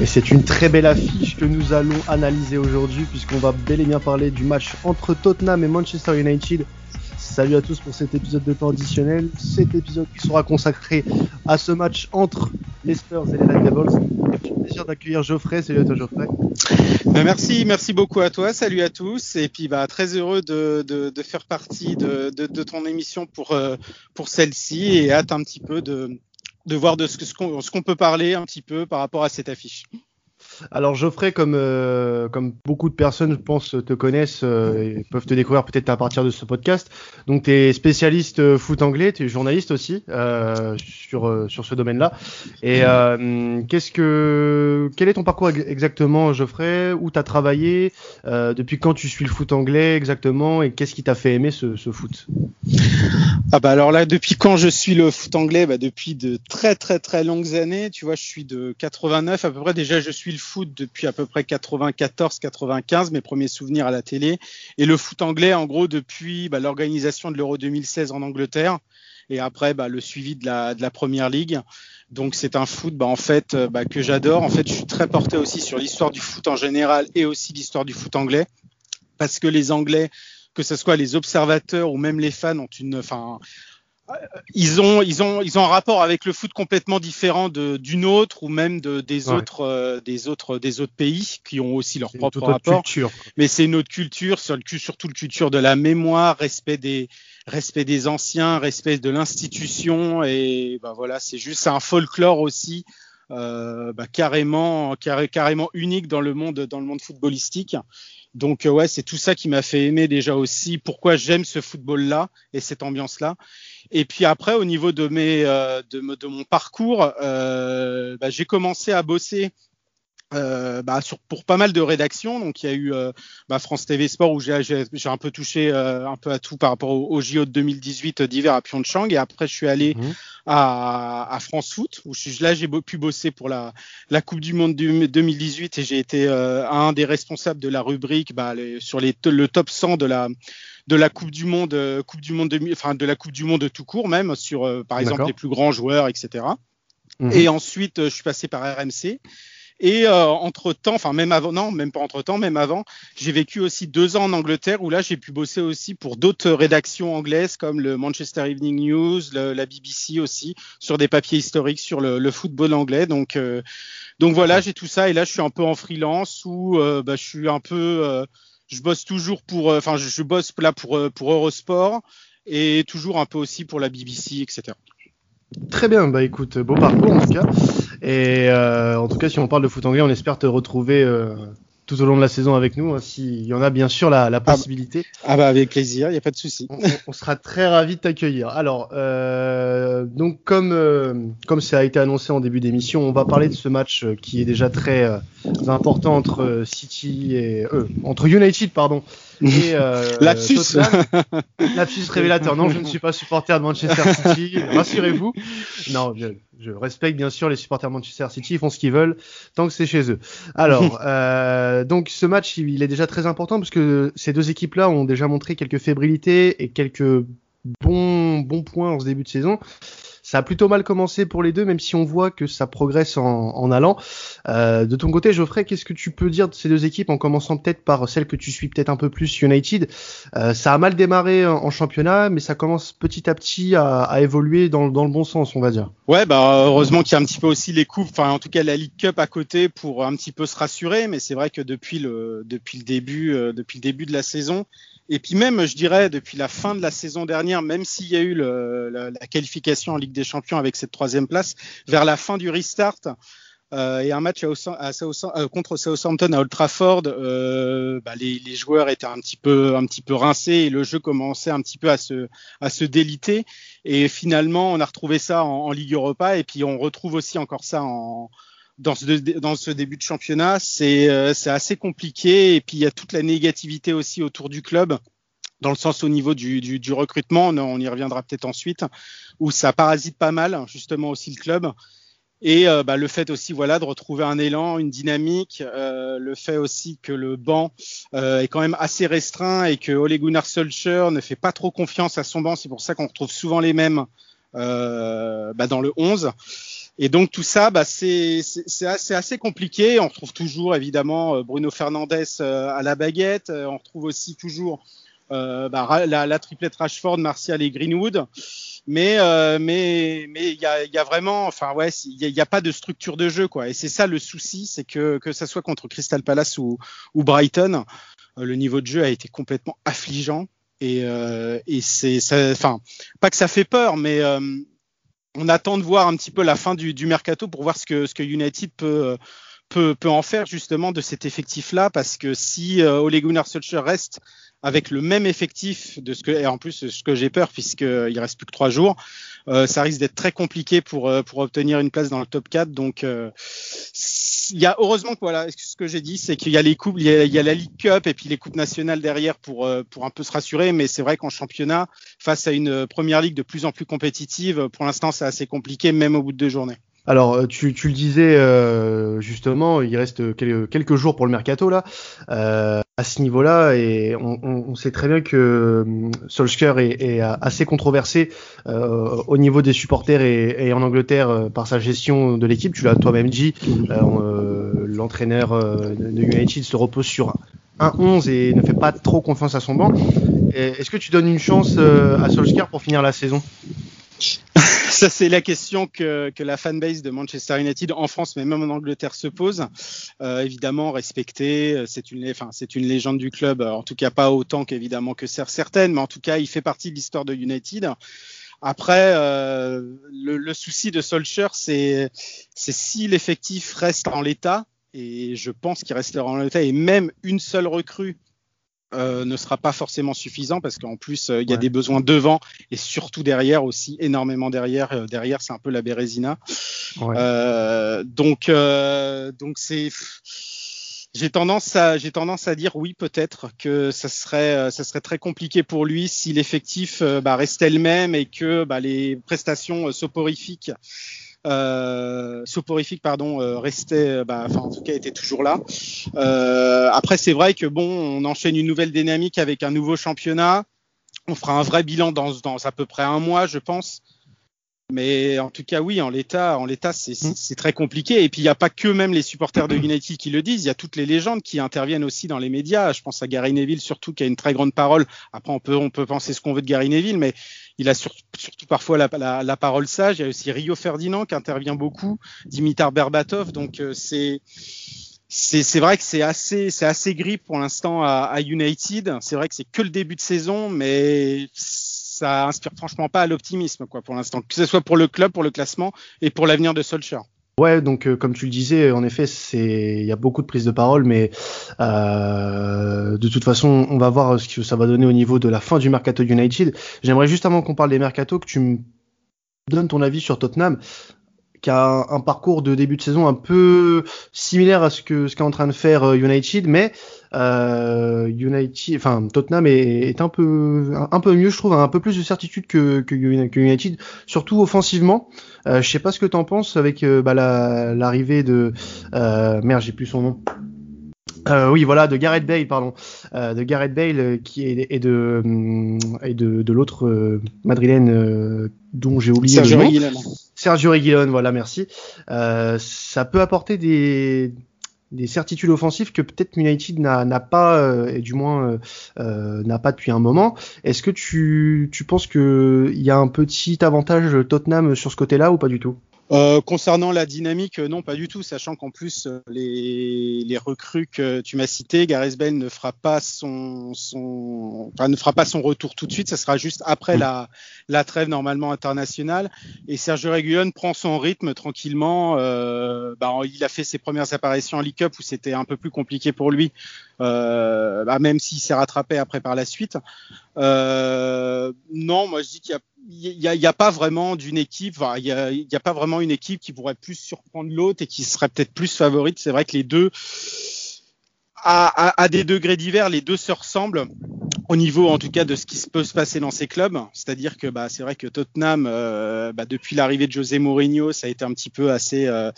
Et c'est une très belle affiche que nous allons analyser aujourd'hui puisqu'on va bel et bien parler du match entre Tottenham et Manchester United. Salut à tous pour cet épisode de temps additionnel. Cet épisode qui sera consacré à ce match entre les Spurs et les Red Devils. J'ai le plaisir d'accueillir Geoffrey. Salut à toi Geoffrey. Ben, merci, merci beaucoup à toi. Salut à tous. Et puis bah, très heureux de, de, de faire partie de, de, ton émission pour, euh, pour celle-ci et hâte un petit peu de, de voir de ce, ce qu'on peut parler un petit peu par rapport à cette affiche. Alors Geoffrey, comme euh, comme beaucoup de personnes, je pense, te connaissent euh, et peuvent te découvrir peut-être à partir de ce podcast. Donc tu es spécialiste euh, foot anglais, tu es journaliste aussi sur sur ce domaine-là. Et qu'est-ce que quel est ton parcours exactement, Geoffrey? Où tu as travaillé Depuis quand tu suis le foot anglais exactement? Et qu'est-ce qui t'a fait aimer ce, foot? Ah bah alors là, depuis quand je suis le foot anglais? Bah Depuis de très très très longues années. Tu vois, je suis de 89 à peu près. Déjà, je suis le foot depuis à peu près 94-95, mes premiers souvenirs à la télé. Et le foot anglais, en gros, depuis bah, l'organisation de l'Euro 2016 en Angleterre. Et après, bah, le suivi de la, de la Première Ligue. Donc c'est un foot bah, en fait euh, bah, que j'adore. En fait, je suis très porté aussi sur l'histoire du foot en général et aussi l'histoire du foot anglais parce que les Anglais que ce soit les observateurs ou même les fans ont une, enfin, ils ont, ils ont, ils ont un rapport avec le foot complètement différent d'une autre ou même de, des autres, euh, des autres, des autres pays qui ont aussi leur propre rapport. Culture. Mais c'est une autre culture, sur le, surtout le culture de la mémoire, respect des, respect des anciens, respect de l'institution et bah voilà, c'est juste un folklore aussi. Euh, bah, carrément, carré, carrément unique dans le monde, dans le monde footballistique. Donc euh, ouais, c'est tout ça qui m'a fait aimer déjà aussi pourquoi j'aime ce football-là et cette ambiance-là. Et puis après, au niveau de mes euh, de, mon parcours, euh, bah, j'ai commencé à bosser euh, bah, sur, pour pas mal de rédactions. Donc il y a eu euh, bah, France TV Sport où j'ai un peu touché euh, un peu à tout par rapport au, au JO de 2018 d'hiver à Pyeongchang. Et après je suis allé mmh. à, à, France Foot où je, là j'ai pu bosser pour la, la Coupe du Monde du, 2018 et j'ai été un des responsables de la rubrique bah, les, sur les, le top 100 de la de la Coupe du Monde, Coupe du Monde, de, enfin de la Coupe du Monde tout court même sur par exemple les plus grands joueurs, etc. Mmh. Et ensuite, je suis passé par RMC. Et euh, entre temps, enfin même avant, non, même pas entre temps, même avant, j'ai vécu aussi deux ans en Angleterre où là j'ai pu bosser aussi pour d'autres rédactions anglaises comme le Manchester Evening News, la BBC aussi, sur des papiers historiques sur le, football anglais. Donc euh, donc voilà, j'ai tout ça et là je suis un peu en freelance où euh, bah, je suis un peu, je bosse toujours pour, enfin je, je, bosse là pour pour Eurosport et toujours un peu aussi pour la BBC, etc. Très bien, bah écoute, beau parcours en tout cas. Et euh, en tout cas, si on parle de foot anglais, on espère te retrouver euh, tout au long de la saison avec nous, hein, s'il y en a bien sûr la, la ah bah, possibilité. Ah bah, avec plaisir, il n'y a pas de souci. On, sera très ravis de t'accueillir. Alors, euh, donc comme euh, comme ça a été annoncé en début d'émission, on va parler de ce match euh, qui est déjà très euh, important entre City et entre United, pardon. Et, Lapsus. Lapsus révélateur. Non, je ne suis pas supporter de Manchester City. Rassurez-vous. Non, je, je respecte bien sûr les supporters de Manchester City, ils font ce qu'ils veulent tant que c'est chez eux. Alors, euh, donc ce match, il est déjà très important parce que ces deux équipes-là ont déjà montré quelques fébrilités et quelques bons bons points en ce début de saison. Ça a plutôt mal commencé pour les deux, même si on voit que ça progresse en, en allant. Euh, de ton côté, Geoffrey, qu'est-ce que tu peux dire de ces deux équipes en commençant peut-être par celle que tu suis peut-être un peu plus, United? Euh, Ça a mal démarré en, championnat, mais ça commence petit à petit à, à évoluer dans, dans, le bon sens, on va dire. Ouais, bah heureusement qu'il y a un petit peu aussi les coupes, enfin en tout cas la League Cup à côté pour un petit peu se rassurer, mais c'est vrai que depuis le depuis le début euh, depuis le début de la saison, et puis même, je dirais, depuis la fin de la saison dernière, même s'il y a eu la, qualification en Ligue des Champions avec cette troisième place, vers la fin du restart euh, et un match euh, contre Southampton à Old Trafford, euh, bah, les, joueurs étaient un petit peu, un petit peu rincés et le jeu commençait un petit peu à se, à se déliter. Et finalement, on a retrouvé ça en Ligue Europa et puis on retrouve aussi encore ça en dans ce, début de championnat, euh, c'est assez compliqué. Et puis il y a toute la négativité aussi autour du club, dans le sens au niveau du, recrutement, on, y reviendra peut-être ensuite, où ça parasite pas mal justement aussi le club. Et euh, bah, le fait aussi voilà de retrouver un élan, une dynamique, euh, le fait aussi que le banc est quand même assez restreint et que Ole Gunnar Solskjaer ne fait pas trop confiance à son banc, c'est pour ça qu'on retrouve souvent les mêmes bah, dans le 11. Et donc tout ça, bah, c'est assez, assez, compliqué. On retrouve toujours évidemment Bruno Fernandez à la baguette. On retrouve aussi toujours bah, la, la, triplette Rashford, Martial et Greenwood mais euh, mais mais il y a, y a, vraiment enfin ouais il n'y a, pas de structure de jeu quoi et c'est ça le souci c'est que que ça soit contre Crystal Palace ou, ou Brighton euh, le niveau de jeu a été complètement affligeant et euh, et c'est enfin pas que ça fait peur mais euh, on attend de voir un petit peu la fin du, mercato pour voir ce que United peut peut, peut en faire justement de cet effectif là parce que si euh, Ole Gunnar Solskjaer reste avec le même effectif de ce que et en plus ce que j'ai peur puisqu'il reste plus que trois jours, euh, ça risque d'être très compliqué pour euh, pour obtenir une place dans le top 4. Donc euh, il y a heureusement que voilà ce que j'ai dit c'est qu'il y a les coupes, il y a, il y a, la League Cup et puis les coupes nationales derrière pour euh, pour un peu se rassurer. Mais c'est vrai qu'en championnat face à une première ligue de plus en plus compétitive, pour l'instant c'est assez compliqué même au bout de deux journées. Alors, euh, tu, le disais euh, justement, il reste quelques, jours pour le mercato là, euh, à ce niveau-là, et on, sait très bien que Solskjaer est, assez controversé au niveau des supporters et, et en Angleterre par sa gestion de l'équipe. Tu l'as toi-même dit, l'entraîneur de United se repose sur un 11 et ne fait pas trop confiance à son banc. Est-ce que tu donnes une chance à Solskjaer pour finir la saison? Ça c'est la question que, la fanbase de Manchester United en France, mais même en Angleterre, se pose. Euh, évidemment, respecté, euh, c'est une, légende du club. En tout cas, pas autant qu'évidemment que certaines, mais en tout cas, il fait partie de l'histoire de United. Après, euh, le, souci de Solskjaer, c'est si l'effectif reste en l'état, et je pense qu'il restera en l'état, et même une seule recrue euh, ne sera pas forcément suffisant parce qu'en plus euh, il y a des besoins devant et surtout derrière aussi énormément derrière euh, derrière c'est un peu la Bérésina ouais. Euh, donc donc c'est j'ai tendance à j'ai tendance à dire oui peut-être que ça serait ça serait très compliqué pour lui si l'effectif bah, restait le même et que bah, les prestations soporifiques euh, soporifique pardon euh, restait euh, bah, enfin en tout cas était toujours là. Après c'est vrai que bon on enchaîne une nouvelle dynamique avec un nouveau championnat. On fera un vrai bilan dans à peu près un mois je pense mais en tout cas, oui, en l'état, en l'état, c'est mm. très compliqué. Et puis, il n'y a pas que même les supporters de United qui le disent. Il y a toutes les légendes qui interviennent aussi dans les médias. Je pense à Gary Neville surtout, qui a une très grande parole. Après, on peut, on peut penser ce qu'on veut de Gary Neville, mais il a sur, surtout parfois la, la, la, parole sage. Il y a aussi Rio Ferdinand qui intervient beaucoup, Dimitar Berbatov. Donc, euh, c'est c'est vrai que c'est assez c'est assez gris pour l'instant à, à United. C'est vrai que c'est que le début de saison, mais ça inspire franchement pas à l'optimisme quoi pour l'instant, que ce soit pour le club, pour le classement et pour l'avenir de Solskjaer. Ouais, donc euh, comme tu le disais, en effet, il y a beaucoup de prises de parole, mais euh, de toute façon, on va voir ce que ça va donner au niveau de la fin du mercato United. J'aimerais juste avant qu'on parle des mercato que tu me donnes ton avis sur Tottenham qui a un, parcours de début de saison un peu similaire à ce que ce qu'est en train de faire euh, United, mais euh, United, enfin Tottenham est, est, un peu un, peu mieux, je trouve, un peu plus de certitude que, que, United, surtout offensivement. Euh, je sais pas ce que t'en penses avec euh, bah, l'arrivée de euh, merde, j'ai plus son nom. Euh, oui, voilà, de Gareth Bale, pardon, euh, de Gareth Bale euh, qui est et de et de, de l'autre madrilène dont j'ai oublié le nom. Sergio Reguilon, voilà, merci. ça peut apporter des des certitudes offensives que peut-être United n'a pas, et du moins n'a pas depuis un moment. Est-ce que tu, tu penses qu'il y a un petit avantage Tottenham sur ce côté-là ou pas du tout? Euh, concernant la dynamique, euh, non, pas du tout, sachant qu'en plus euh, les, les, recrues que tu m'as citées, Gareth Bale ne fera pas son, son, enfin, ne fera pas son retour tout de suite, ça sera juste après la, la trêve normalement internationale. Et Sergio Reguilon prend son rythme tranquillement. Euh, bah, il a fait ses premières apparitions en League Cup où c'était un peu plus compliqué pour lui, euh, bah, même s'il s'est rattrapé après par la suite. Euh, non, moi je dis qu'il y a il n'y a, a, pas vraiment d'une équipe, il a, pas vraiment une équipe qui pourrait plus surprendre l'autre et qui serait peut-être plus favorite. C'est vrai que les deux, à des degrés divers, les deux se ressemblent au niveau en tout cas de ce qui peut se passer dans ces clubs. C'est-à-dire que bah, c'est vrai que Tottenham, euh, bah, depuis l'arrivée de José Mourinho, ça a été un petit peu assez, euh,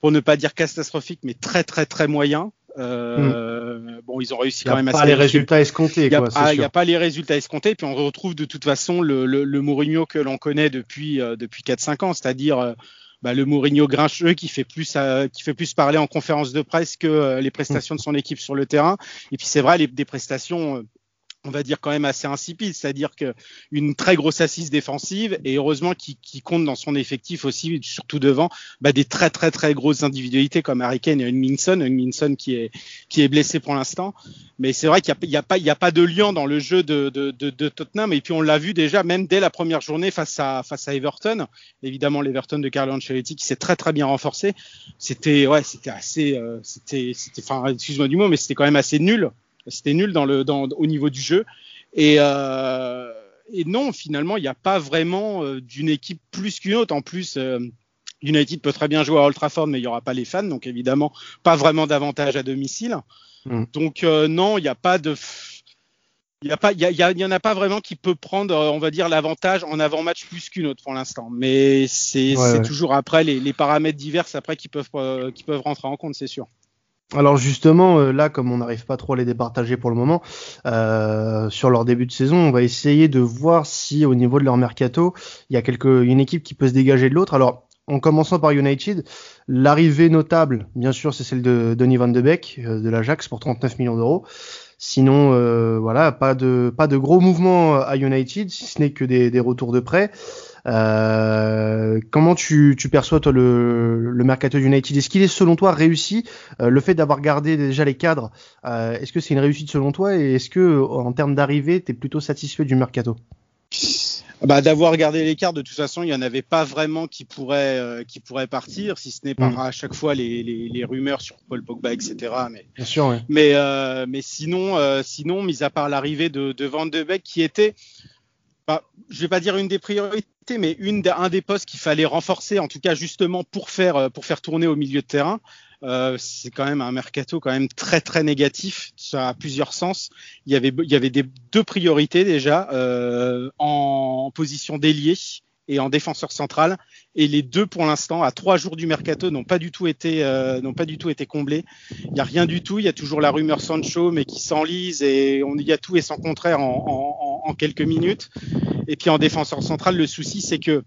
pour ne pas dire catastrophique, mais très très très moyen. Euh, mm. Bon, ils ont réussi quand même à. Il n'y a pas les résultats escomptés. Il n'y a, a, pas les résultats escomptés. Puis on retrouve de toute façon le, le, le Mourinho que l'on connaît depuis euh, depuis 4-5 ans, c'est-à-dire euh, bah, le Mourinho grincheux qui fait plus qui fait plus parler en conférence de presse que les prestations de son équipe sur le terrain. Et puis c'est vrai, les, des prestations on va dire quand même assez insipide, c'est-à-dire qu'une très grosse assise défensive et heureusement qui, compte dans son effectif aussi, surtout devant, bah, des très très très grosses individualités comme Harry Kane et Minson, Minson qui est qui est blessé pour l'instant, mais c'est vrai qu'il n'y a, a, pas il y a pas de lien dans le jeu de, de, de, Tottenham. Et puis on l'a vu déjà même dès la première journée face à face à Everton, évidemment l'Everton de Carlo Ancelotti qui s'est très très bien renforcé, c'était ouais c'était assez euh, c'était c'était enfin excuse-moi du mot mais c'était quand même assez nul c'était nul dans le, dans, au niveau du jeu. Et, euh, et non, finalement, il n'y a pas vraiment euh, d'une équipe plus qu'une autre. En plus, euh, United peut très bien jouer à Old Trafford, mais il n'y aura pas les fans, donc évidemment, pas vraiment d'avantage à domicile. Mm. Donc euh, non, il n'y a pas de il y a pas il y, y, en a pas vraiment qui peut prendre on va dire l'avantage en avant match plus qu'une autre pour l'instant mais c'est toujours après les, les, paramètres divers après qui peuvent qui peuvent rentrer en compte c'est sûr alors justement, euh, là, comme on n'arrive pas trop à les départager pour le moment, euh, sur leur début de saison, on va essayer de voir si au niveau de leur mercato, il y a quelque, une équipe qui peut se dégager de l'autre. Alors, en commençant par United, l'arrivée notable, bien sûr, c'est celle de Donny van de Beek euh, de l'Ajax pour 39 millions d'euros. Sinon, voilà, pas de pas de gros mouvements à United, si ce n'est que des, des retours de prêt. Euh, comment tu, tu, perçois toi le, le mercato United Est-ce qu'il est selon toi réussi? Euh, Le fait d'avoir gardé déjà les cadres, euh, est-ce que c'est une réussite selon toi? Et est-ce que en termes d'arrivée, tu es plutôt satisfait du mercato? Bah, d'avoir gardé les cartes, de toute façon, il n'y en avait pas vraiment qui pourraient, euh, qui pourraient partir, si ce n'est par mm. à chaque fois les, les, les, rumeurs sur Paul Pogba, etc. Mais, Bien sûr, ouais. mais, euh, mais sinon, euh, sinon, mis à part l'arrivée de, de Van de Beek, qui était, bah, je vais pas dire une des priorités, mais une un des postes qu'il fallait renforcer, en tout cas justement pour faire pour faire tourner au milieu de terrain. Euh, c'est quand même un mercato quand même très très négatif, ça a plusieurs sens. Il y avait il y avait des, deux priorités déjà euh, en, position d'ailier et en défenseur central. Et les deux, pour l'instant, à trois jours du mercato, n'ont pas du tout été, euh, n'ont pas du tout été comblés. Il n'y a rien du tout. Il y a toujours la rumeur Sancho, mais qui s'enlise et on y a tout et son contraire en, en, en, quelques minutes. Et puis en défenseur central, le souci, c'est que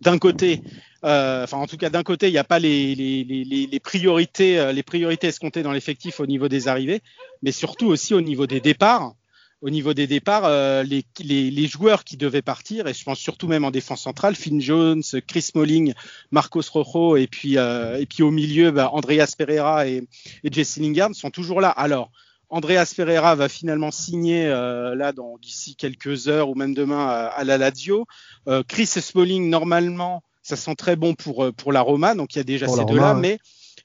d'un côté, euh, en tout cas d'un côté, il n'y a pas les, priorités, euh, les priorités escomptées dans l'effectif au niveau des arrivées, mais surtout aussi au niveau des départs au niveau des départs, euh, les, joueurs qui devaient partir, et je pense surtout même en défense centrale, Finn Jones, Chris Smalling, Marcos Rojo, et puis, et puis au milieu, bah, Andreas Pereira et, et Jesse Lingard sont toujours là. Alors, Andreas Pereira va finalement signer euh, là dans d'ici quelques heures ou même demain à, à la Lazio. Euh, Chris Smalling, normalement, ça sent très bon pour, pour la Roma, donc il y a déjà ces deux-là, mais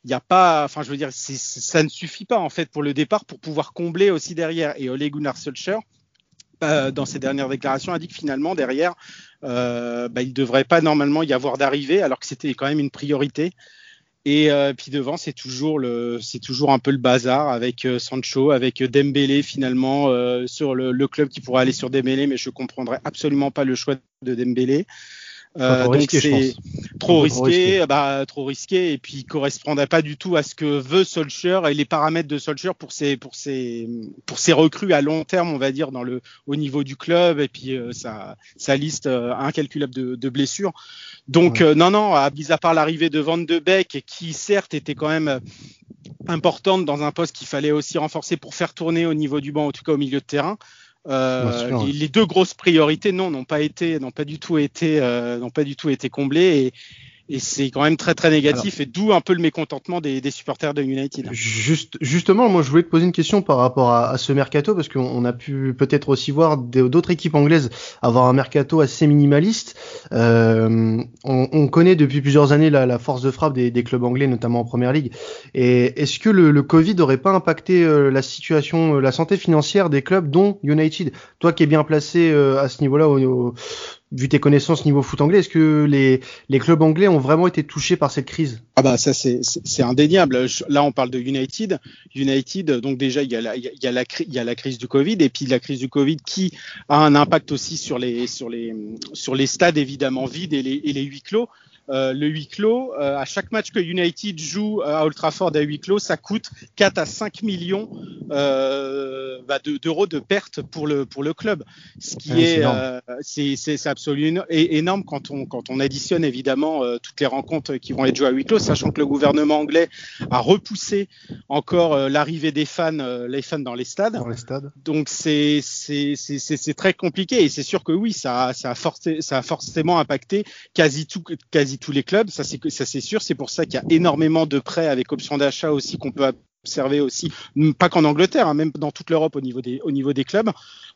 il n'y a pas, enfin je veux dire, ça ne suffit pas en fait pour le départ pour pouvoir combler aussi derrière. Et Ole Gunnar Solskjaer, euh, dans ses dernières déclarations, a dit que finalement derrière, euh, bah, il ne devrait pas normalement y avoir d'arrivée, alors que c'était quand même une priorité. Et euh, puis devant, c'est toujours le, c'est toujours un peu le bazar avec euh, Sancho, avec Dembélé finalement euh, sur le, le, club qui pourrait aller sur Dembélé, mais je comprendrais absolument pas le choix de Dembélé. Euh, donc c'est trop risqué, bah trop risqué et puis il correspondait pas du tout à ce que veut Solskjaer et les paramètres de Solskjaer pour ses pour ses pour ses recrues à long terme, on va dire dans le au niveau du club et puis euh, sa sa liste euh, incalculable de, de blessures. Donc euh, non non, à, à part l'arrivée de Van de Beek qui certes était quand même importante dans un poste qu'il fallait aussi renforcer pour faire tourner au niveau du banc, en tout cas au milieu de terrain. Euh, les, deux grosses priorités, non, n'ont pas été, n'ont pas du tout été, euh, n'ont pas du tout été comblées. Et, et c'est quand même très très négatif et d'où un peu le mécontentement des, des, supporters de United. Juste, justement, moi je voulais te poser une question par rapport à, à ce mercato parce qu'on a pu peut-être aussi voir d'autres équipes anglaises avoir un mercato assez minimaliste. Euh, on, on, connaît depuis plusieurs années la, la force de frappe des, des, clubs anglais, notamment en première ligue. Et est-ce que le, le Covid n'aurait pas impacté euh, la situation, euh, la santé financière des clubs, dont United? Toi qui es bien placé euh, à ce niveau-là au, au vu tes connaissances niveau foot anglais, est-ce que les, les clubs anglais ont vraiment été touchés par cette crise? Ah bah ça c'est indéniable. Là on parle de United. United donc déjà il y a la il y a la il y a la crise du Covid et puis la crise du Covid qui a un impact aussi sur les sur les sur les stades évidemment vides et les, et les huis clos. Euh, le huis clos, euh, à chaque match que United joue euh, à Old Trafford à huis clos, ça coûte 4 à 5 millions bah, d'euros de, pertes pour le pour le club, ce qui est c'est absolument énorme quand on quand on additionne évidemment toutes les rencontres qui vont être jouées à huis clos, sachant que le gouvernement anglais a repoussé encore l'arrivée des fans les fans dans les stades. Dans les stades. Donc c'est très compliqué et c'est sûr que oui ça ça a forcé, ça a forcément impacté quasi tout quasi tous les clubs, ça c'est ça c'est sûr. C'est pour ça qu'il y a énormément de prêts avec option d'achat aussi qu'on peut observer aussi, pas qu'en Angleterre, hein, même dans toute l'Europe au niveau des au niveau des clubs.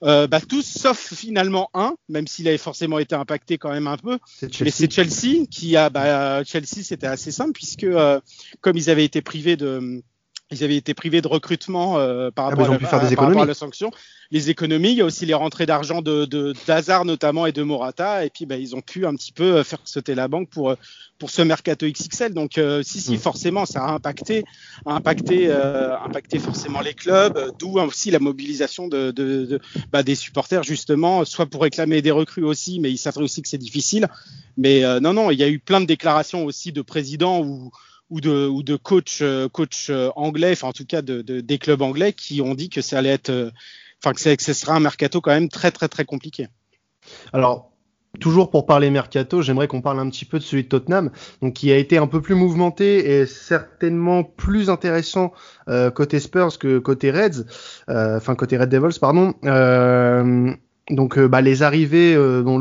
Euh, bah, tous sauf finalement un, même s'il avait forcément été impacté quand même un peu. Mais c'est Chelsea qui a bah, Chelsea c'était assez simple puisque euh, comme ils avaient été privés de ils avaient été privés de recrutement euh, par, ah, rapport, à, la, sanction. Les économies, il y a aussi les rentrées d'argent de, de d'Hazard notamment et de Morata, et puis bah, ils ont pu un petit peu euh, faire sauter la banque pour euh, pour ce mercato XXL. Donc si si mm. forcément ça a impacté, a impacté, impacté forcément les clubs, d'où aussi la mobilisation de, de, de bah, des supporters justement, soit pour réclamer des recrues aussi, mais ils savent aussi que c'est difficile. Mais non non, il y a eu plein de déclarations aussi de présidents où ou de, ou de coach, euh, coach euh, anglais, enfin en tout cas de, de, des clubs anglais qui ont dit que ça allait être, euh, enfin que, que ce sera un mercato quand même très très très compliqué. Alors Toujours pour parler mercato, j'aimerais qu'on parle un petit peu de celui de Tottenham, donc qui a été un peu plus mouvementé et certainement plus intéressant euh, côté Spurs que côté Reds, euh, enfin côté Red Devils pardon. Euh, donc euh, bah, les arrivées, euh, dont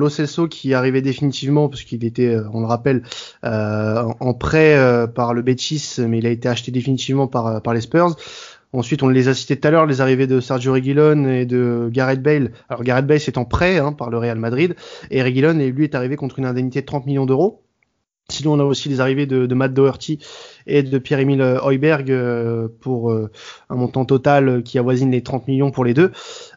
qui arrivait définitivement parce qu'il était, euh, on le rappelle, en prêt par le Betis, mais il a été acheté définitivement par, par les Spurs. Ensuite, on les a cités tout à l'heure, les arrivées de Sergio Reguilon et de Gareth Bale. Alors Gareth Bale c'est en prêt hein, par le Real Madrid et Reguilon lui est arrivé contre une indemnité de 30 millions d'euros. Sinon, on a aussi les arrivées de, de Matt Doherty et de Pierre-Emile Heuberg pour un montant total qui avoisine les 30 millions pour les deux.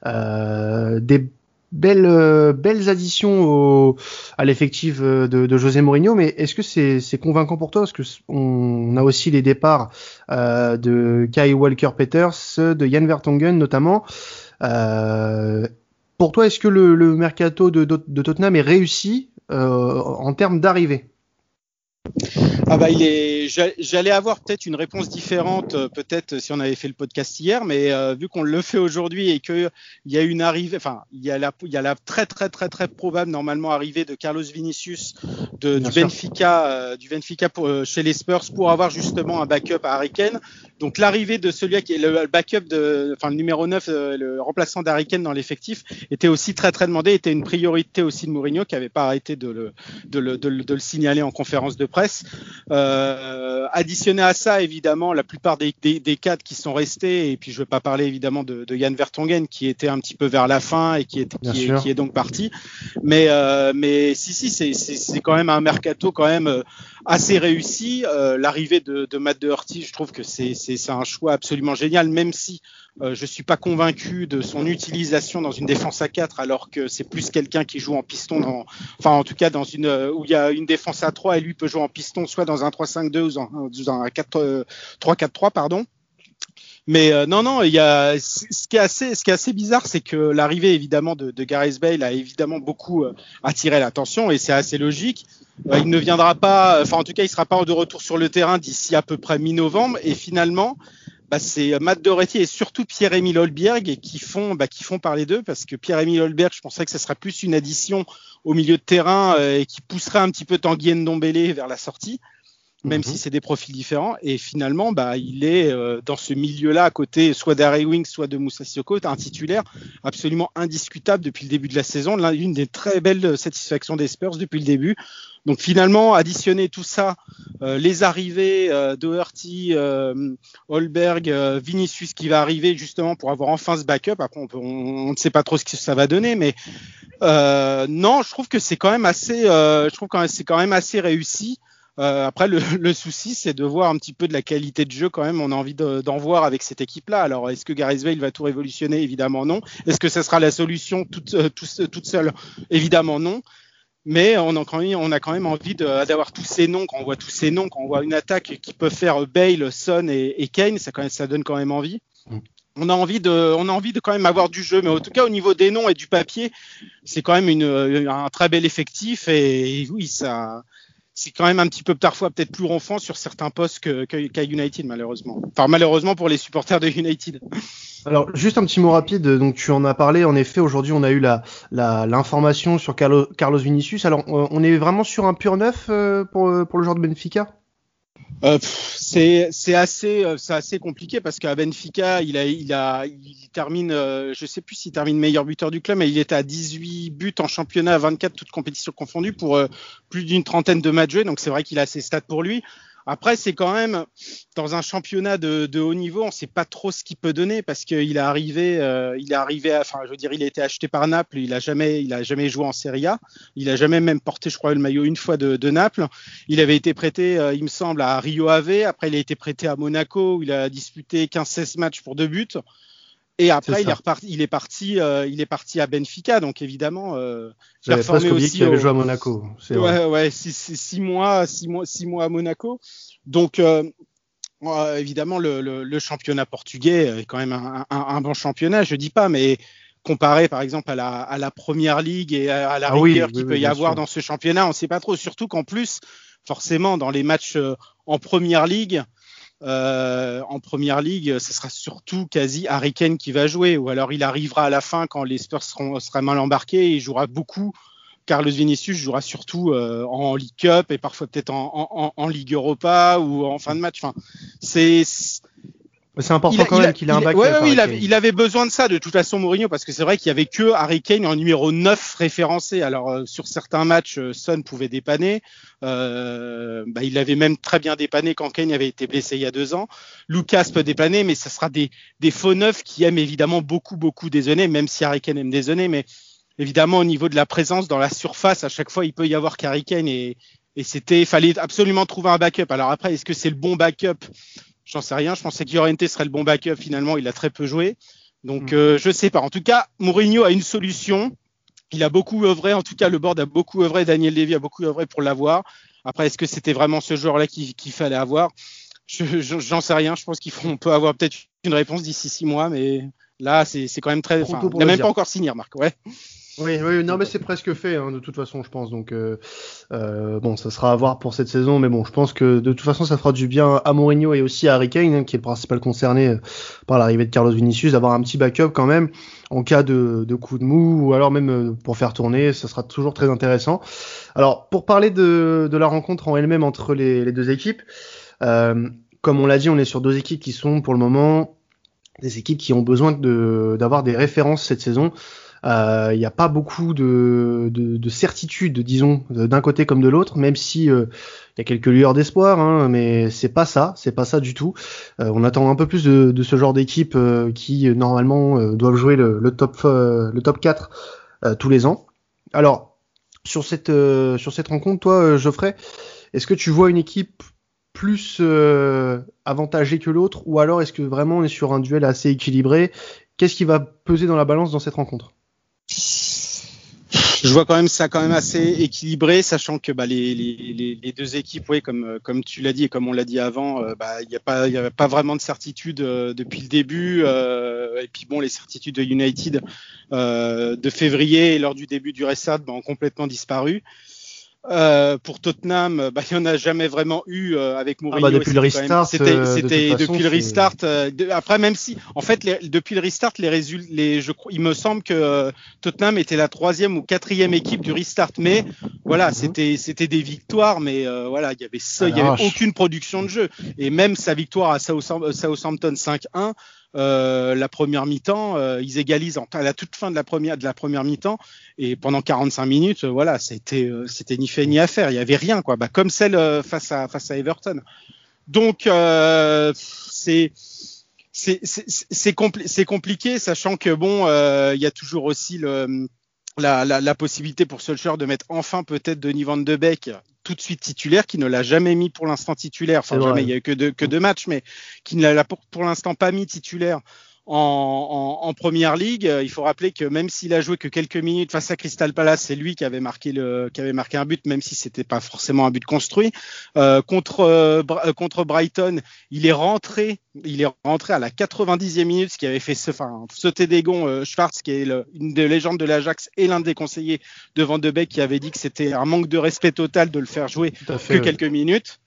Euh, des belles, euh, belles additions au, à l'effectif euh, de, de, José Mourinho, mais est-ce que c'est convaincant pour toi? Parce que on a aussi les départs euh, de Kai Walker-Peters, de Jan Vertonghen notamment. Euh, pour toi, est-ce que le, le mercato de, de, Tottenham est réussi en termes d'arrivée? Ah bah il est. J'allais avoir peut-être une réponse différente, euh, peut-être si on avait fait le podcast hier, mais euh, vu qu'on le fait aujourd'hui et qu'il y a une arrivée, enfin il y a la, il y a la très très très très probable normalement arrivée de Carlos Vinicius de, du Benfica, euh, du Benfica pour, chez les Spurs pour avoir justement un backup à Harry Kane. Donc l'arrivée de celui qui est le backup de, enfin le numéro 9, le remplaçant d'Harry Kane dans l'effectif, était aussi très très demandé, était une priorité aussi de Mourinho qui avait pas arrêté de le, de le, de le, de le signaler en conférence de presse. Euh, additionné à ça, évidemment, la plupart des, des, des, cadres qui sont restés, et puis je ne veux pas parler évidemment de, de Yann Vertonghen qui était un petit peu vers la fin et qui est, qui est, qui est, donc parti. Mais, euh, mais si, si, c'est quand même un mercato quand même euh, assez réussi. Euh, L'arrivée de, de Matt Doherty, je trouve que c'est un choix absolument génial, même si euh, je suis pas convaincu de son utilisation dans une défense à 4 alors que c'est plus quelqu'un qui joue en piston enfin en tout cas dans une euh, où il y a une défense à 3 et lui peut jouer en piston soit dans un 3-5-2 ou dans un 4 3-4-3 pardon. Mais euh, non, non, il y a ce qui est assez, bizarre, c'est que l'arrivée évidemment de, de Gareth Bale a évidemment beaucoup euh, attiré l'attention et c'est assez logique. Euh, il ne viendra pas, enfin en tout cas, il sera pas de retour sur le terrain d'ici à peu près mi-novembre. Et finalement, bah, c'est Matt Doretti et surtout Pierre-Emile Holberg qui font, bah, qui font parler d'eux parce que Pierre-Emile Holberg, je pensais que ce serait plus une addition au milieu de terrain et qui pousserait un petit peu Tanguy Ndombele vers la sortie même si mhm. c'est des profils différents. Et finalement, bah, il est euh, dans ce milieu-là, à côté soit d'Harry Wings, soit de Moussa Sissoko, un titulaire absolument indiscutable depuis le début de la saison, l'une des très belles satisfactions des Spurs depuis le début. Donc finalement, additionner tout ça, euh, les arrivées euh, Doherty, euh, Holberg, euh, Vinicius qui va arriver justement pour avoir enfin ce backup. Après, on, on, ne sait pas trop ce que ça va donner, mais non, je trouve que c'est quand même assez, je trouve que c'est quand même assez réussi. Euh, après, le, le souci, c'est de voir un petit peu de la qualité de jeu quand même. On a envie d'en voir avec cette équipe-là. Alors, est-ce que Gareth Bale va tout révolutionner? Évidemment non. Est-ce que ça sera la solution toute, euh, toute, toute seule? Évidemment non. mais on a quand même, on a quand même envie d'avoir tous ces noms, quand on voit tous ces noms, quand on voit une attaque qui peut faire Bale, Son et, Kane, ça, quand même, ça donne quand même envie. Mm. On a envie de, on a envie de quand même avoir du jeu, mais en tout cas au niveau des noms et du papier, c'est quand même une, un très bel effectif et, oui, ça, c'est quand même un petit peu parfois peut-être plus ronfant sur certains postes qu'à United malheureusement. Enfin malheureusement pour les supporters de United. Alors juste un petit mot rapide, donc tu en as parlé. En effet, aujourd'hui on a eu la l'information sur Carlos, Carlos Vinicius. Alors on est vraiment sur un pur neuf euh, pour pour le joueur de Benfica? Euh, c'est assez euh, c'est assez compliqué parce qu'à Benfica il a il a il termine euh, je sais plus s'il termine meilleur buteur du club mais il était à 18 buts en championnat à 24 toutes compétitions confondues pour euh, plus d'une trentaine de matchs joués. Donc c'est vrai qu'il a ses stats pour lui après, c'est quand même dans un championnat de, de haut niveau, on ne sait pas trop ce qu'il peut donner parce qu'il est arrivé, euh, il est arrivé, enfin, je veux dire, il a été acheté par Naples, il a jamais, il jamais joué en Serie A, il a jamais même porté, je crois, le maillot une fois de, de Naples. Il avait été prêté, euh, il me semble, à Rio Ave. Après, il a été prêté à Monaco où il a disputé 15-16 matchs pour deux buts. Et après, il est, reparti, il est parti, euh, il est parti à Benfica, donc évidemment. Euh, J'avais presque oublié qu'il avait joué à Monaco. Ouais, vrai. ouais, six, six, mois, six mois, six mois à Monaco. Donc, euh, évidemment, le, le, le, championnat portugais est quand même un, un, un, bon championnat, je dis pas, mais comparé par exemple à la, à la première ligue et à, la ah rigueur qu'il peut y avoir sûr. dans ce championnat, on ne sait pas trop. Surtout qu'en plus, forcément, dans les matchs euh, en première ligue, euh, en première ligue, ce sera surtout quasi Harry Kane qui va jouer, ou alors il arrivera à la fin quand les Spurs seront, sera mal embarqués et il jouera beaucoup. Carlos Vinicius jouera surtout euh, en League Cup et parfois peut-être en, en, en, Ligue Europa ou en fin de match. Enfin, c'est c'est important quand même qu'il ait un backup. Ouais, oui, il avait, il avait, besoin de ça de toute façon Mourinho parce que c'est vrai qu'il y avait que Harry Kane en numéro 9 référencé. Alors euh, sur certains matchs, euh, Son pouvait dépanner. Euh, bah, il avait même très bien dépanné quand Kane avait été blessé il y a deux ans. Lucas peut dépanner, mais ça sera des, des faux neufs qui aiment évidemment beaucoup beaucoup dézonner, même si Harry Kane aime dézonner. Mais évidemment au niveau de la présence dans la surface, à chaque fois il peut y avoir qu'Harry Kane et, et c'était, fallait absolument trouver un backup. Alors après, est-ce que c'est le bon backup J'en sais rien. Je pensais que Llorente serait le bon backup. Finalement, il a très peu joué. Donc, mm. euh, je sais pas. En tout cas, Mourinho a une solution. Il a beaucoup œuvré. En tout cas, le board a beaucoup œuvré. Daniel Levy a beaucoup œuvré pour l'avoir. Après, est-ce que c'était vraiment ce joueur-là qu'il fallait avoir? J'en sais rien. Je pense qu'on peut avoir peut-être une réponse d'ici six mois, mais là, c'est quand même très. il n'a même pas encore signé, Marc. Ouais. Oui, oui, non, mais c'est presque fait, hein, de toute façon, je pense. Donc, euh, euh, bon, ça sera à voir pour cette saison, mais bon, je pense que de toute façon, ça fera du bien à Mourinho et aussi à Harry Kane, hein, qui est le principal concerné euh, par l'arrivée de Carlos Vinicius, d'avoir un petit backup quand même en cas de, de coup de mou ou alors même euh, pour faire tourner, ça sera toujours très intéressant. Alors, pour parler de, de la rencontre en elle-même entre les, les, deux équipes, euh, comme on l'a dit, on est sur deux équipes qui sont pour le moment des équipes qui ont besoin d'avoir des références cette saison. Il euh, n'y a pas beaucoup de, de, de certitude, disons, d'un côté comme de l'autre, même si il euh, y a quelques lueurs d'espoir, hein, mais c'est pas ça, c'est pas ça du tout. Euh, on attend un peu plus de, de ce genre d'équipe qui normalement doivent jouer le, le top le top 4 tous les ans. Alors sur cette sur cette rencontre, toi, Geoffrey, est-ce que tu vois une équipe plus avantagée que l'autre, ou alors est-ce que vraiment on est sur un duel assez équilibré? Qu'est-ce qui va peser dans la balance dans cette rencontre? Je vois quand même ça quand même assez équilibré, sachant que bah, les, les, les, deux équipes, oui, comme, comme tu l'as dit et comme on l'a dit avant, euh, bah, il n'y a, pas, y a pas vraiment de certitude euh, depuis le début. Euh, et puis bon, les certitudes de United de février et lors du début du restart bah, ont complètement disparu. Euh, pour Tottenham, bah, il n'y en a jamais vraiment eu euh, avec ah, Mourinho. Ah bah depuis le restart, c'était euh, de depuis le restart. Euh, de, après, même si, en fait, les, depuis le restart, les résultats, les, je il me semble que euh, Tottenham était la troisième ou quatrième équipe du restart, mais voilà, mhm. c'était c'était des victoires, mais voilà, il y avait ça, il y avait aucune production de jeu, et même sa victoire à Southampton 5-1. Euh, la première mi-temps, euh, ils égalisent à la toute fin de la première de la première mi-temps. Et pendant 45 minutes, euh, voilà, c'était c'était ni fait ni à faire, il y avait rien quoi, bah, comme celle face à face à Everton. Donc c'est c'est compli compliqué, sachant que bon, il y a toujours aussi le la, la, la, possibilité pour Solskjaer de mettre enfin peut-être Denis Van de Beek tout de suite titulaire, qui ne l'a jamais mis pour l'instant titulaire, enfin jamais, il y a eu que deux, que deux matchs, mais qui ne l'a pour, pour l'instant pas mis titulaire en, en, première ligue. Il faut rappeler que même s'il a joué que quelques minutes face à Crystal Palace, c'est lui qui avait marqué le, qui avait marqué un but, même si c'était pas forcément un but construit. Euh, contre euh, euh, contre Brighton, il est rentré, il est rentré à la 90e minute, ce qui avait fait enfin, sauter des gonds euh, Schwartz, qui est le, une des légendes de l'Ajax et l'un des conseillers de Van de Beek, qui avait dit que c'était un manque de respect total de le faire jouer que quelques minutes.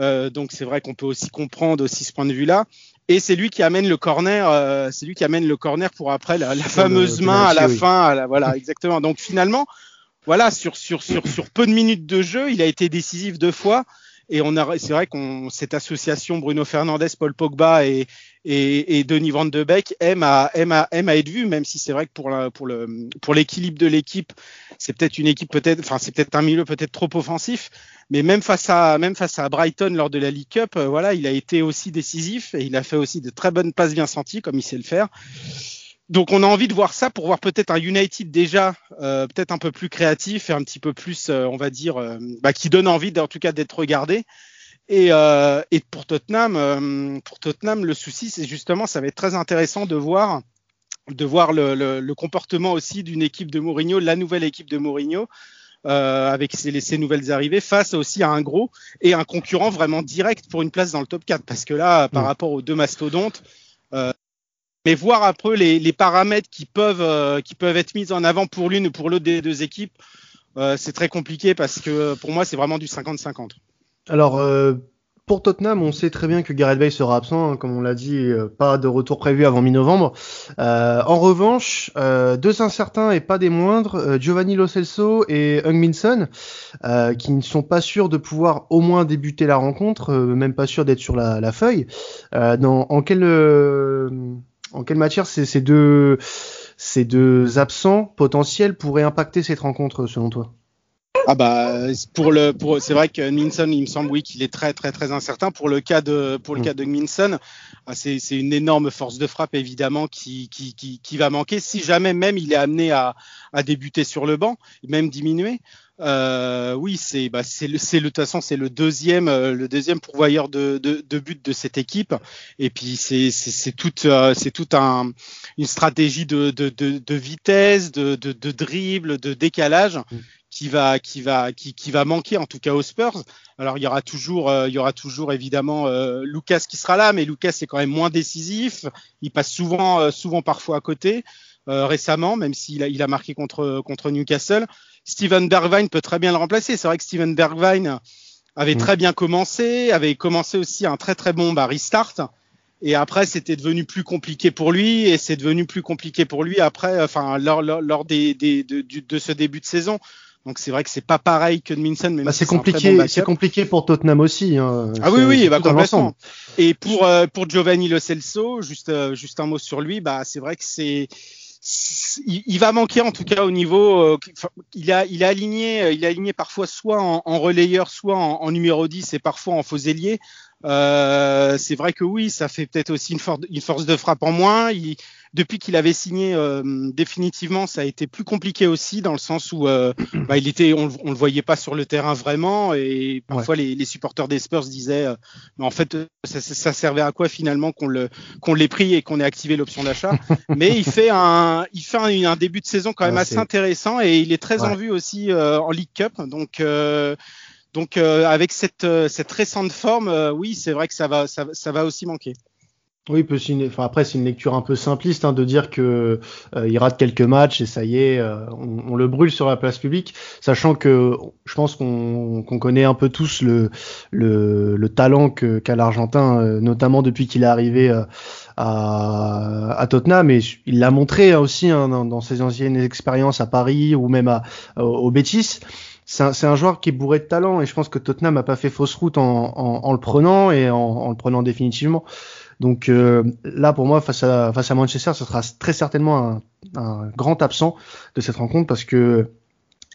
Euh, donc c'est vrai qu'on peut aussi comprendre aussi ce point de vue-là. Et c'est lui qui amène le corner, euh, c'est lui qui amène le corner pour après la, la fameuse main à la fin, à la, voilà exactement. Donc finalement, voilà sur sur sur sur peu de minutes de jeu, il a été décisif deux fois. Et on a, c'est vrai qu'on cette association Bruno Fernandez, Paul Pogba et et, et Denis Van de Beek aime à aime à aime à être vu, même si c'est vrai que pour pour le pour l'équilibre de l'équipe, c'est peut-être une équipe peut-être, enfin c'est peut-être un milieu peut-être trop offensif. Mais même face à même face à Brighton lors de la League Cup, euh, voilà, il a été aussi décisif et il a fait aussi de très bonnes passes bien senties comme il sait le faire. Donc on a envie de voir ça pour voir peut-être un United déjà euh, peut-être un peu plus créatif et un petit peu plus, euh, on va dire, bah, qui donne envie en tout cas d'être regardé. Et, et pour Tottenham, pour Tottenham, le souci c'est justement, ça va être très intéressant de voir de voir le, le, le comportement aussi d'une équipe de Mourinho, la nouvelle équipe de Mourinho, euh, avec ses, nouvelles arrivées face aussi à un gros et un concurrent vraiment direct pour une place dans le top 4 parce que là par mm. rapport aux deux mastodontes euh, mais voir un peu les, les paramètres qui peuvent euh, qui peuvent être mis en avant pour l'une ou pour l'autre des deux équipes euh, c'est très compliqué parce que pour moi c'est vraiment du 50-50 alors pour Tottenham, on sait très bien que Gareth Bale sera absent, hein, comme on l'a dit, euh, pas de retour prévu avant mi-novembre. Euh, en revanche, euh, deux incertains et pas des moindres, Giovanni Lo Celso et Hung Minson, qui ne sont pas sûrs de pouvoir au moins débuter la rencontre, même pas sûrs d'être sur la, la feuille. Dans, en quelle en quelle matière ces deux ces deux absents potentiels pourraient impacter cette rencontre selon toi? Ah bah pour le pour c'est vrai que Minson il me semble oui qu'il est très très très incertain. Pour le cas de pour le mm. cas de Minson ah, c'est c'est une énorme force de frappe évidemment qui, qui qui qui va manquer. Si jamais même il est amené à à débuter sur le banc même diminuer euh, oui c'est bah c'est le c'est le de toute façon c'est le deuxième euh, le deuxième pourvoyeur de de, de but de cette équipe. Et puis c'est c'est c'est toute euh, c'est tout un une stratégie de de de, de vitesse de, de de dribble de décalage. Mm qui va qui va qui, qui, va manquer en tout cas aux Spurs. Alors il y aura toujours euh, il y aura toujours évidemment euh, Lucas qui sera là, mais Lucas est quand même moins décisif. Il passe souvent euh, souvent parfois à côté. récemment, même s'il a, il a marqué contre contre Newcastle, Steven Bergwijn peut très bien le remplacer. C'est vrai que Steven Bergwijn avait mm. très bien commencé, avait commencé aussi un très très bon bah, restart. Et après, c'était devenu plus compliqué pour lui, et c'est devenu plus compliqué pour lui après, enfin lors, lors, lors des, des, de, de, ce début de saison. Donc c'est vrai que c'est pas pareil que de Minson, mais bah, c'est compliqué. c'est compliqué pour Tottenham aussi. Hein. Ah oui, oui, bah, complètement. Et pour euh, pour Giovanni Lo Celso, juste euh, juste un mot sur lui, bah c'est vrai que c'est il, va manquer en tout cas au niveau. Euh, il a il a aligné il a aligné parfois soit en, en relayeur, soit en, en, numéro 10 et parfois en faux ailier. Euh, c'est vrai que oui, ça fait peut-être aussi une, une, force de frappe en moins. Il, depuis qu'il avait signé euh, définitivement, ça a été plus compliqué aussi dans le sens où euh, bah, il était, on, on, le voyait pas sur le terrain vraiment et parfois les, les, supporters des Spurs disaient, euh, mais en fait, ça, ça, servait à quoi finalement qu'on le qu'on l'ait pris et qu'on ait activé l'option d'achat? mais il fait un, il fait un, un, début de saison quand même assez intéressant et il est très en vue aussi en League Cup, donc. Donc avec cette, cette récente forme, oui, c'est vrai que ça va, ça, ça va aussi manquer. Oui, enfin, après c'est une lecture un peu simpliste hein, de dire que euh, il rate quelques matchs et ça y est, euh, on, le brûle sur la place publique, sachant que je pense qu'on connaît un peu tous le le, le talent qu'a l'Argentin, euh, notamment depuis qu'il est arrivé à, à, Tottenham et il l'a montré hein, aussi hein, dans, ses anciennes expériences à Paris ou même à, au Betis c'est un, un, joueur qui est bourré de talent et je pense que Tottenham n'a pas fait fausse route en, en, en le prenant et en, en, le prenant définitivement. Donc euh, là, pour moi, face à, Manchester, ce sera très certainement un, grand absent de cette rencontre parce que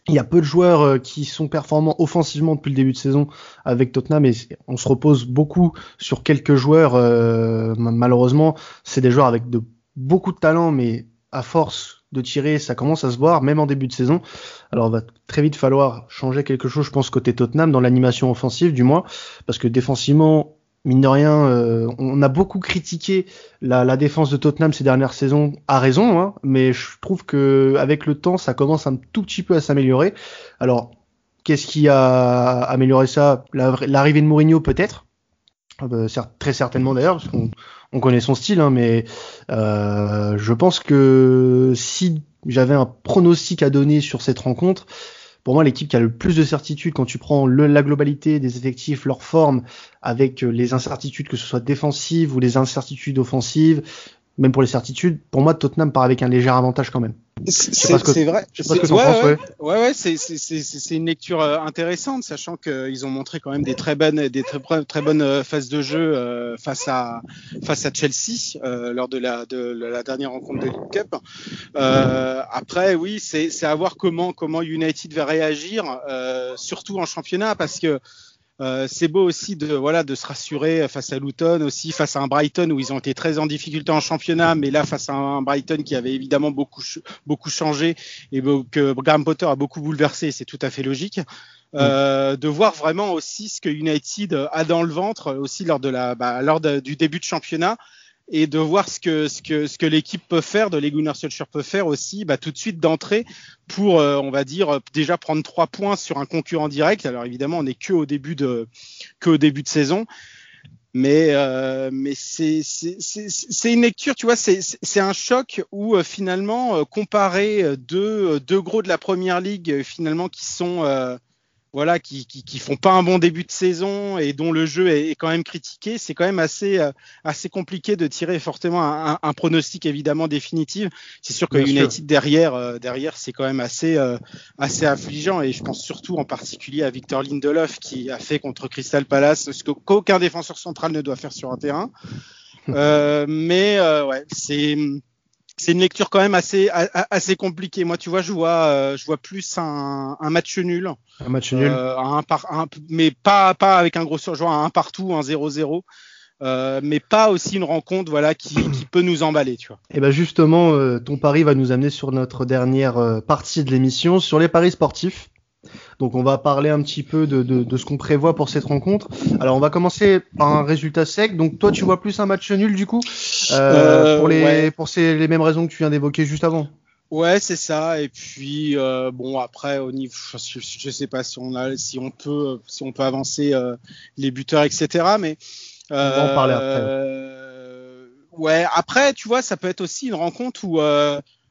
il y a peu de joueurs euh, qui sont performants offensivement depuis le début de saison avec Tottenham et on se repose beaucoup sur quelques joueurs. Euh, malheureusement, c'est des joueurs avec beaucoup de talent, mais à force de tirer, ça commence à se voir, même en début de saison. Alors, il va très vite falloir changer quelque chose, je pense, côté Tottenham, dans l'animation offensive, du moins, parce que défensivement, mine de rien, euh, on a beaucoup critiqué la, défense de Tottenham ces dernières saisons, à raison, hein, mais je trouve que avec le temps, ça commence un tout petit peu à s'améliorer. Alors, qu'est-ce qui a amélioré ça? L'arrivée de Mourinho peut-être, euh, très certainement d'ailleurs, parce qu'on on connaît son style, hein, mais euh, je pense que si j'avais un pronostic à donner sur cette rencontre, pour moi, l'équipe qui a le plus de certitude quand tu prends la globalité des effectifs, leur forme, avec euh, les incertitudes, que ce soit défensives ou les incertitudes offensives, même pour les certitudes, pour moi, Tottenham part avec un léger avantage quand même. C'est vrai. Je sais pas ce que ouais, ouais, ouais, c'est une lecture euh, intéressante, sachant qu'ils ont montré quand même des très bonnes, des très, très bonnes euh, phases de jeu euh, face à face à Chelsea lors de la de, la dernière rencontre de League Cup. après, oui, c'est à voir comment comment United va réagir, surtout en championnat, parce que euh, c'est beau aussi de voilà de se rassurer face à Luton aussi face à un Brighton où ils ont été très en difficulté en championnat mais là face à un Brighton qui avait évidemment beaucoup beaucoup changé et que Graham Potter a beaucoup bouleversé c'est tout à fait logique. Euh, de voir vraiment aussi ce que United a dans le ventre aussi lors de la bah, lors du début de championnat et de voir ce que ce que ce que l'équipe peut faire, de Gunnar Solskjaer peut faire aussi, bah, tout de suite d'entrée pour, euh, on va dire déjà prendre trois points sur un concurrent direct. Alors évidemment, on n'est que au début de que au début de saison, mais euh, mais c'est une lecture, tu vois, c'est un choc où euh, finalement comparer deux deux gros de la première ligue finalement qui sont voilà, qui, qui, font pas un bon début de saison et dont le jeu est, quand même critiqué, c'est quand même assez, euh, assez compliqué de tirer fortement un, pronostic évidemment définitif. C'est sûr que United derrière, euh, derrière, c'est quand même assez, euh, assez affligeant et je pense surtout en particulier à Victor Lindelof qui a fait contre Crystal Palace ce qu'aucun défenseur central ne doit faire sur un terrain. mais ouais, c'est c'est une lecture quand même assez assez compliquée. Moi, tu vois, je vois euh, je vois plus un, un match nul. Un match nul. Euh, un par, un, mais pas pas avec un gros surjoueur, un partout, un 0-0. Euh, mais pas aussi une rencontre voilà qui, qui peut nous emballer tu vois. Et eh ben justement ton pari va nous amener sur notre dernière partie de l'émission sur les paris sportifs. Donc on va parler un petit peu de, de, de ce qu'on prévoit pour cette rencontre. Alors on va commencer par un résultat sec. Donc toi tu vois plus un match nul du coup euh, euh pour les pour ces, les mêmes raisons que tu viens d'évoquer juste avant? Ouais, c'est ça. Et puis euh, bon après au niveau, je, je, sais pas si on a, si on peut, si on peut avancer euh, les buteurs, etc. Mais on va en parler après. Ouais, après tu vois, ça peut être aussi une rencontre où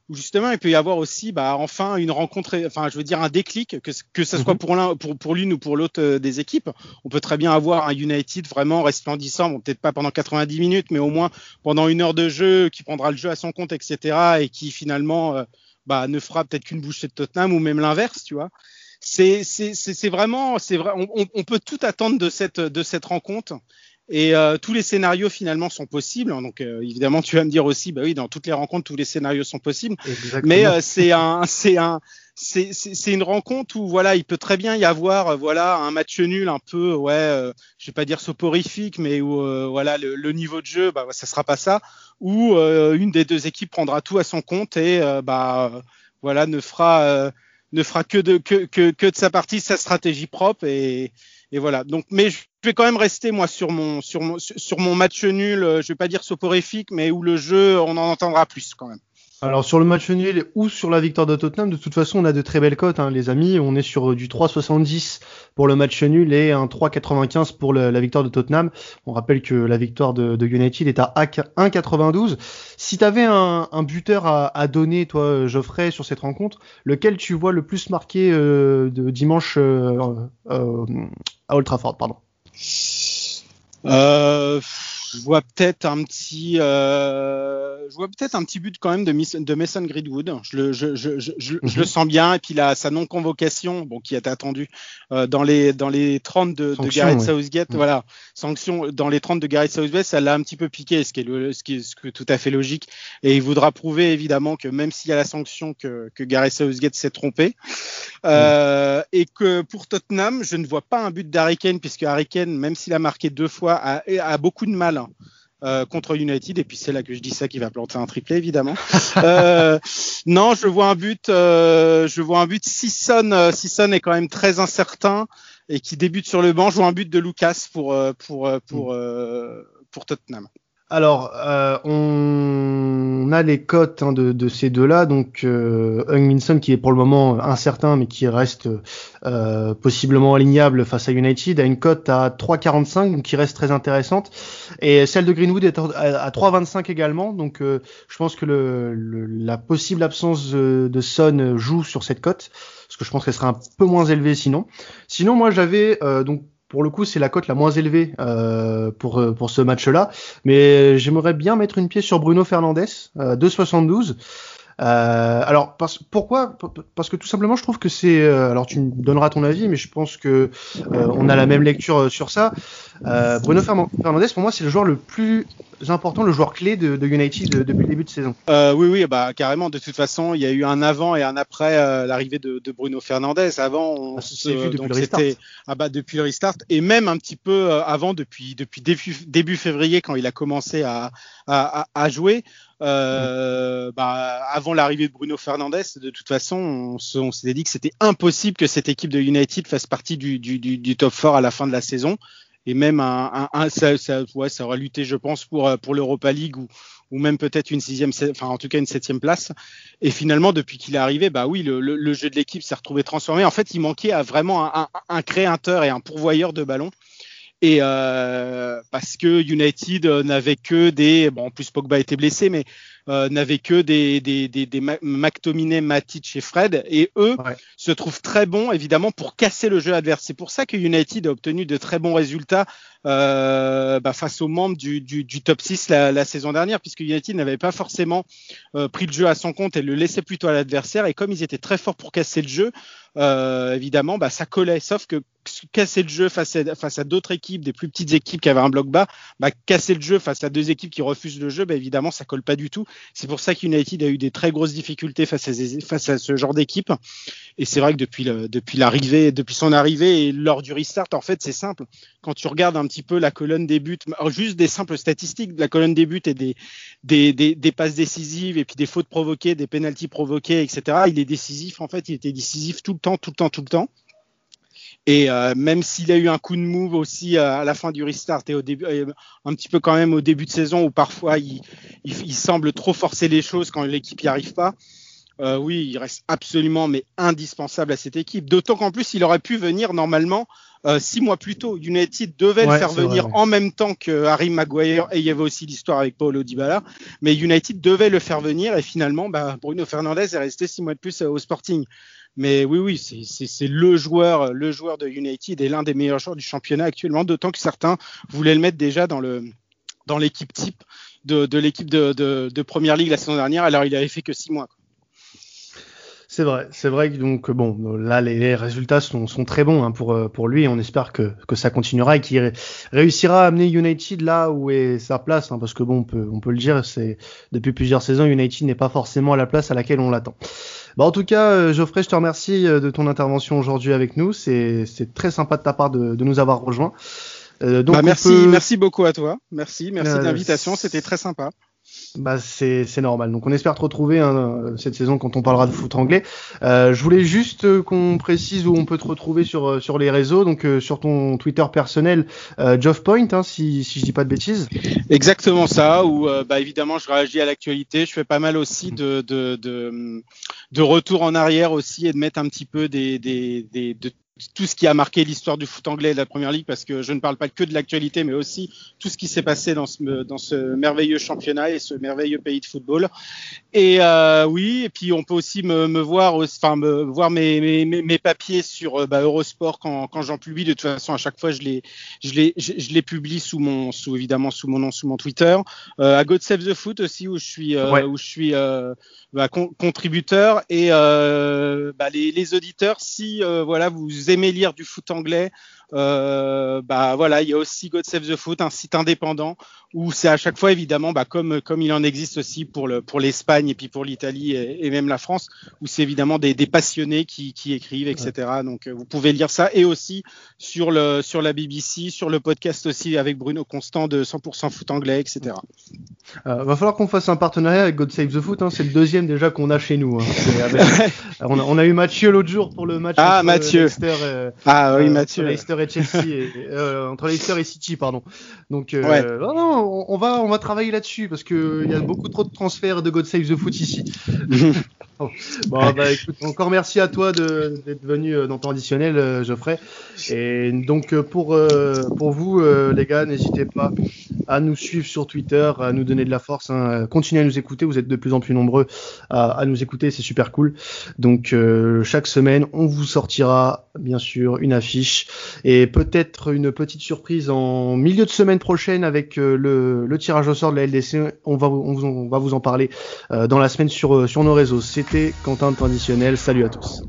où justement il peut y avoir aussi bah, enfin une rencontre, enfin je veux dire un déclic, que, que ce soit mhm. pour l'un, pour, pour l'une ou pour l'autre euh, des équipes. On peut très bien avoir un United vraiment resplendissant, bon, peut-être pas pendant 90 minutes, mais au moins pendant une heure de jeu, qui prendra le jeu à son compte, etc. et qui finalement euh, bah, ne fera peut-être qu'une bouchée de Tottenham ou même l'inverse, tu vois. C'est, c'est, c'est, vraiment, c'est vrai, on, on, peut tout attendre de cette, de cette rencontre. Et euh, tous les scénarios finalement sont possibles. Donc euh, évidemment, tu vas me dire aussi, bah oui, dans toutes les rencontres, tous les scénarios sont possibles. Mais euh, c'est un, c'est un, c'est une rencontre où voilà, il peut très bien y avoir voilà un match nul un peu, ouais, je vais pas dire soporifique, mais où voilà le, niveau de jeu, bah ça sera pas ça. Ou une des deux équipes prendra tout à son compte et bah voilà ne fera ne fera que de que, que, que de sa partie sa stratégie propre et et voilà. Donc, mais je vais quand même rester moi sur mon sur mon sur mon match nul. Euh, je vais pas dire soporifique, mais où le jeu, on en entendra plus quand même. Alors sur le match nul ou sur la victoire de Tottenham, de toute façon on a de très belles cotes, hein, les amis. On est sur du 3,70 pour le match nul et un 3,95 pour la victoire de Tottenham. On rappelle que la victoire de, United est à 1,92. Si tu avais un, buteur à, donner, toi Geoffrey, sur cette rencontre, lequel tu vois le plus marqué euh, de dimanche euh, euh, à Old Trafford, pardon? Euh, je vois peut-être un petit, euh, je vois peut-être un petit but quand même de, de Mason Greenwood. Je le, je, je, je, je le mhm. sens bien. Et puis là, sa non convocation, bon, qui est attendue euh, dans les dans les 30 de, de Gareth Southgate, mhm. voilà, sanction dans les 30 de Gareth Southgate, ça l'a un petit peu piqué, ce qui est le, ce qui est, ce tout à fait logique. Et il voudra prouver évidemment que même s'il y a la sanction, que que Gareth Southgate s'est trompé. Euh, mhm. Et que pour Tottenham, je ne vois pas un but d'Harry Kane, puisque Harry Kane, même s'il a marqué deux fois, a, a beaucoup de mal euh, contre United et puis c'est là que je dis ça qui va planter un triplé évidemment. euh, non, je vois un but, euh, je vois un but. Sisson, Sisson est quand même très incertain. et qui débute sur le banc, joue un but de Lucas pour pour pour mm. pour Tottenham. Alors, euh, on a les cotes hein, de, ces deux-là. Donc, euh, Minson qui est pour le moment incertain, mais qui reste euh, possiblement alignable face à United, a une cote à 3,45, donc qui reste très intéressante. Et celle de Greenwood est à 3,25 également. Donc, euh, je pense que le, la possible absence de, de Son joue sur cette cote, parce que je pense qu'elle sera un peu moins élevée sinon. Sinon, moi, j'avais donc pour le coup, c'est la cote la moins élevée euh, pour euh, pour ce match-là. Mais j'aimerais bien mettre une pièce sur Bruno Fernandez, euh, 2,72. Euh, alors pourquoi Parce que tout simplement, je trouve que c'est. Euh, alors tu me donneras ton avis, mais je pense que euh, on a la même lecture sur ça. Bruno Fernandez, pour moi, c'est le joueur le plus important, le joueur clé de, de United depuis le début de saison. oui, oui, bah carrément. De toute façon, il y a eu un avant et un après l'arrivée de, de, Bruno Fernandez. Avant, on ah, vu depuis le restart. Ah bah depuis le restart et même un petit peu avant depuis depuis début, début février quand il a commencé à, à, à jouer. Euh, bah, avant l'arrivée de Bruno Fernandez, de toute façon, on, s'était dit que c'était impossible que cette équipe de United fasse partie du, top 4 à la fin de la saison. Et même un, ça, ça, lutté, je pense, pour, pour l'Europa League ou, ou même peut-être une sixième, enfin en tout cas une septième place. Et finalement, depuis qu'il est arrivé, bah oui, le, le, jeu de l'équipe s'est retrouvé transformé. En fait, il manquait à vraiment un, un, créateur et un pourvoyeur de ballon. Et euh, parce que United n'avait que des, bon en plus Pogba était blessé, mais euh, n'avait que des, des, des, des McTominay, Matic et Fred, et eux se trouvent très bons évidemment pour casser le jeu adverse. C'est pour ça que United a obtenu de très bons résultats euh, bah, face aux membres du, du, du top 6 la, la, saison dernière, puisque United n'avait pas forcément euh, pris le jeu à son compte et le laissait plutôt à l'adversaire. Et comme ils étaient très forts pour casser le jeu, euh, évidemment, bah, ça collait. Sauf que casser le jeu face à, face à d'autres équipes, des plus petites équipes qui avaient un bloc bas, bah, casser le jeu face à deux équipes qui refusent le jeu, bah, évidemment, ça colle pas du tout. C'est pour ça qu'United a eu des très grosses difficultés face à, ce genre d'équipe. Et c'est vrai que depuis, son arrivée et lors du restart, en fait, c'est simple. Quand tu regardes un petit peu la colonne des buts, juste des simples statistiques, la colonne des buts et des, des passes décisives et puis des fautes provoquées, des pénalties provoquées, etc. Il est décisif. En fait, il était décisif tout le temps, tout le temps, tout le temps. Et euh, même s'il a eu un coup de move aussi euh, à la fin du restart et au début, euh, un petit peu quand même au début de saison où parfois il, il, semble trop forcer les choses quand l'équipe n'y arrive pas. Euh, oui, il reste absolument mais indispensable à cette équipe. D'autant qu'en plus, il aurait pu venir normalement euh, six mois plus tôt. United devait le faire venir en même temps que Harry Maguire et il y avait aussi l'histoire avec Paulo Dybala. Mais United devait le faire venir et finalement, bah, Bruno Fernandez est resté six mois de plus au Sporting. Mais oui, oui, c'est le joueur, le joueur de United et l'un des meilleurs joueurs du championnat actuellement, d'autant que certains voulaient le mettre déjà dans le dans l'équipe type de, l'équipe de, de, de, Première Ligue la saison dernière. Alors il avait fait que six mois. C'est vrai, c'est vrai que donc bon, là les, résultats sont, sont, très bons hein, pour pour lui. On espère que, que ça continuera et qu'il réussira à amener United là où est sa place, hein, parce que bon, on peut on peut le dire, c'est depuis plusieurs saisons United n'est pas forcément à la place à laquelle on l'attend. Bah, en tout cas, euh, Geoffrey, je te remercie euh, de ton intervention aujourd'hui avec nous. C'est très sympa de ta part de, de nous avoir rejoints. Euh, donc bah, merci, merci beaucoup à toi. Merci, merci de l'invitation. C'était très sympa. Bah c'est normal. Donc on espère te retrouver hein, cette saison quand on parlera de foot anglais. Euh, je voulais juste qu'on précise où on peut te retrouver sur sur les réseaux. Donc sur ton Twitter personnel, euh, Geoff hein, si si je dis pas de bêtises. Exactement ça. Ou bah évidemment je réagis à l'actualité. Je fais pas mal aussi de de, de de retour en arrière aussi et de mettre un petit peu des, des, des de tout ce qui a marqué l'histoire du foot anglais et de la première ligue parce que je ne parle pas que de l'actualité mais aussi tout ce qui s'est passé dans ce, dans ce merveilleux championnat et ce merveilleux pays de football. Et euh, oui et puis on peut aussi me, me voir enfin me voir mes, mes, mes papiers sur euh, bah, Eurosport quand, quand j'en publie. De toute façon à chaque fois je les je les je, les publie sous mon sous évidemment sous mon nom sous mon Twitter. Euh, à God Save the Foot aussi où je suis euh, où je suis euh, bah, contributeur. Et euh, bah, les, les, auditeurs si voilà vous aimez lire du foot anglais, euh, bah voilà, il y a aussi God Save the Foot, un site indépendant où c'est à chaque fois évidemment, bah, comme comme il en existe aussi pour le pour l'Espagne et puis pour l'Italie et, même la France, où c'est évidemment des, des, passionnés qui, qui écrivent, etc. Donc euh, vous pouvez lire ça et aussi sur le sur la BBC, sur le podcast aussi avec Bruno Constant de 100% foot anglais, etc. Euh, va falloir qu'on fasse un partenariat avec God Save the Foot. Hein. C'est le deuxième déjà qu'on a chez nous. Hein. on, a, on, a, eu Mathieu l'autre jour pour le match ah, Mathieu. euh, ah oui, euh, Mathieu. entre Leicester et Chelsea, et, euh, entre Leicester et City, pardon. Donc, euh, non, on, va, on va travailler là-dessus parce que il y a beaucoup trop de transferts de God Save the Foot ici. Bon, bah écoute, encore merci à toi d'être venu euh, dans ton additionnel, euh, Geoffrey. Et donc euh, pour euh, pour vous, euh, les gars, n'hésitez pas à nous suivre sur Twitter, à nous donner de la force. Hein. Continuez à nous écouter, vous êtes de plus en plus nombreux à, nous écouter, c'est super cool. Donc euh, chaque semaine, on vous sortira bien sûr une affiche et peut-être une petite surprise en milieu de semaine prochaine avec euh, le, tirage au sort de la LDC. On va, on, va vous en parler euh, dans la semaine sur, euh, sur nos réseaux. C'était Quentin Traditionnel. Salut à tous.